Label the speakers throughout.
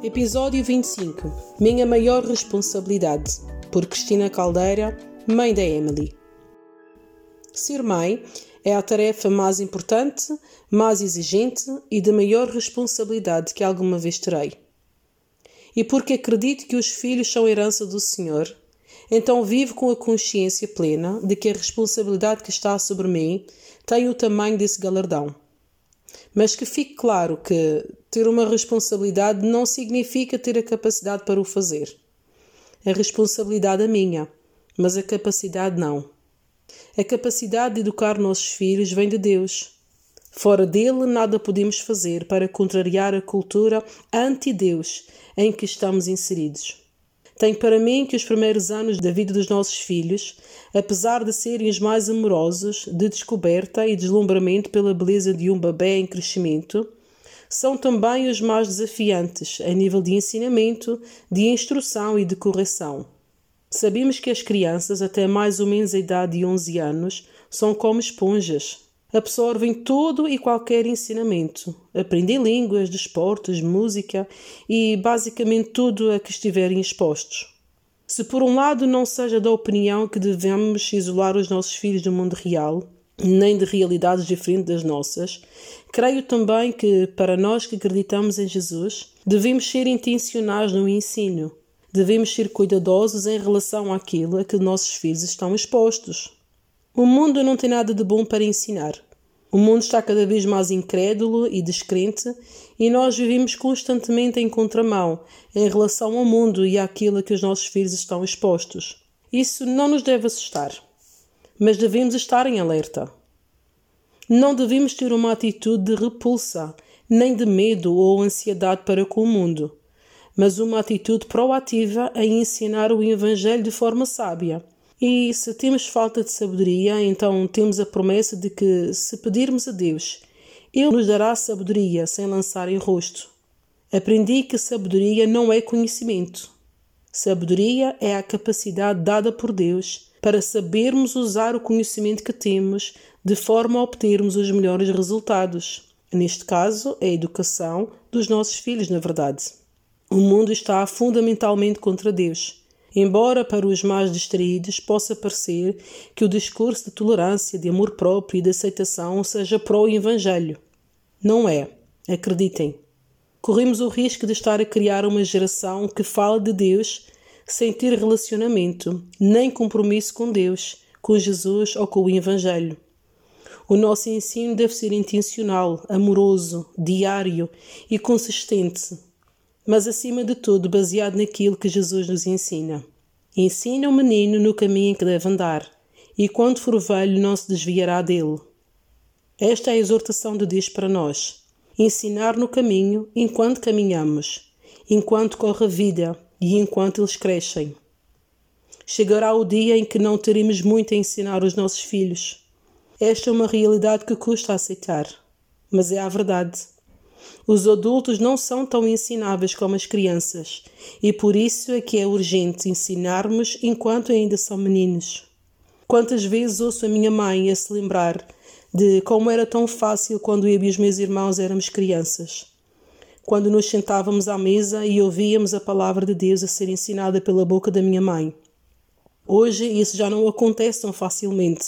Speaker 1: Episódio 25 Minha maior responsabilidade por Cristina Caldeira, mãe da Emily. Ser mãe é a tarefa mais importante, mais exigente e de maior responsabilidade que alguma vez terei. E porque acredito que os filhos são herança do Senhor, então vivo com a consciência plena de que a responsabilidade que está sobre mim tem o tamanho desse galardão. Mas que fique claro que ter uma responsabilidade não significa ter a capacidade para o fazer. A responsabilidade é minha, mas a capacidade não. A capacidade de educar nossos filhos vem de Deus. Fora dele, nada podemos fazer para contrariar a cultura anti-Deus em que estamos inseridos. Tenho para mim que os primeiros anos da vida dos nossos filhos, apesar de serem os mais amorosos, de descoberta e deslumbramento pela beleza de um bebê em crescimento, são também os mais desafiantes a nível de ensinamento, de instrução e de correção. Sabemos que as crianças, até mais ou menos a idade de 11 anos, são como esponjas. Absorvem todo e qualquer ensinamento. Aprendem línguas, desportos, música e basicamente tudo a que estiverem expostos. Se por um lado não seja da opinião que devemos isolar os nossos filhos do mundo real, nem de realidades diferentes das nossas, creio também que, para nós que acreditamos em Jesus, devemos ser intencionais no ensino. Devemos ser cuidadosos em relação àquilo a que nossos filhos estão expostos. O mundo não tem nada de bom para ensinar. O mundo está cada vez mais incrédulo e descrente e nós vivemos constantemente em contramão em relação ao mundo e àquilo a que os nossos filhos estão expostos. Isso não nos deve assustar mas devemos estar em alerta. Não devemos ter uma atitude de repulsa, nem de medo ou ansiedade para com o mundo, mas uma atitude proativa em ensinar o Evangelho de forma sábia. E se temos falta de sabedoria, então temos a promessa de que, se pedirmos a Deus, Ele nos dará sabedoria sem lançar em rosto. Aprendi que sabedoria não é conhecimento. Sabedoria é a capacidade dada por Deus para sabermos usar o conhecimento que temos de forma a obtermos os melhores resultados. Neste caso, é a educação dos nossos filhos, na verdade. O mundo está fundamentalmente contra Deus. Embora para os mais distraídos possa parecer que o discurso de tolerância, de amor próprio e de aceitação seja pró-evangelho. Não é. Acreditem. Corremos o risco de estar a criar uma geração que fala de Deus sem ter relacionamento nem compromisso com Deus, com Jesus ou com o Evangelho. O nosso ensino deve ser intencional, amoroso, diário e consistente, mas acima de tudo baseado naquilo que Jesus nos ensina. Ensina o menino no caminho em que deve andar, e quando for velho não se desviará dele. Esta é a exortação de Deus para nós. Ensinar no caminho enquanto caminhamos, enquanto corre a vida, e enquanto eles crescem. Chegará o dia em que não teremos muito a ensinar os nossos filhos. Esta é uma realidade que custa aceitar, mas é a verdade. Os adultos não são tão ensináveis como as crianças, e por isso é que é urgente ensinarmos enquanto ainda são meninos. Quantas vezes ouço a minha mãe a se lembrar de como era tão fácil quando eu e os meus irmãos éramos crianças quando nos sentávamos à mesa e ouvíamos a palavra de Deus a ser ensinada pela boca da minha mãe. Hoje isso já não acontece tão facilmente.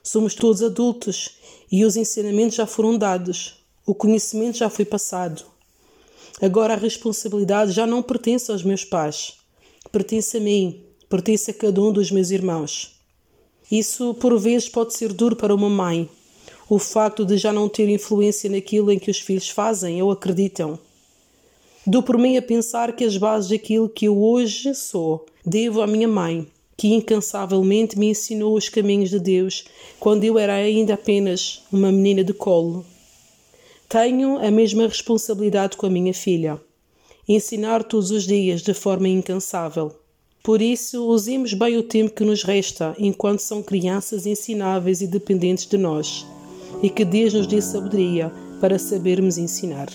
Speaker 1: Somos todos adultos e os ensinamentos já foram dados, o conhecimento já foi passado. Agora a responsabilidade já não pertence aos meus pais, pertence a mim, pertence a cada um dos meus irmãos. Isso por vezes pode ser duro para uma mãe, o facto de já não ter influência naquilo em que os filhos fazem ou acreditam. Dou por mim a pensar que as bases daquilo que eu hoje sou devo à minha mãe, que incansavelmente me ensinou os caminhos de Deus quando eu era ainda apenas uma menina de colo. Tenho a mesma responsabilidade com a minha filha. ensinar todos os dias de forma incansável. Por isso, usemos bem o tempo que nos resta enquanto são crianças ensináveis e dependentes de nós, e que Deus nos dê sabedoria para sabermos ensinar.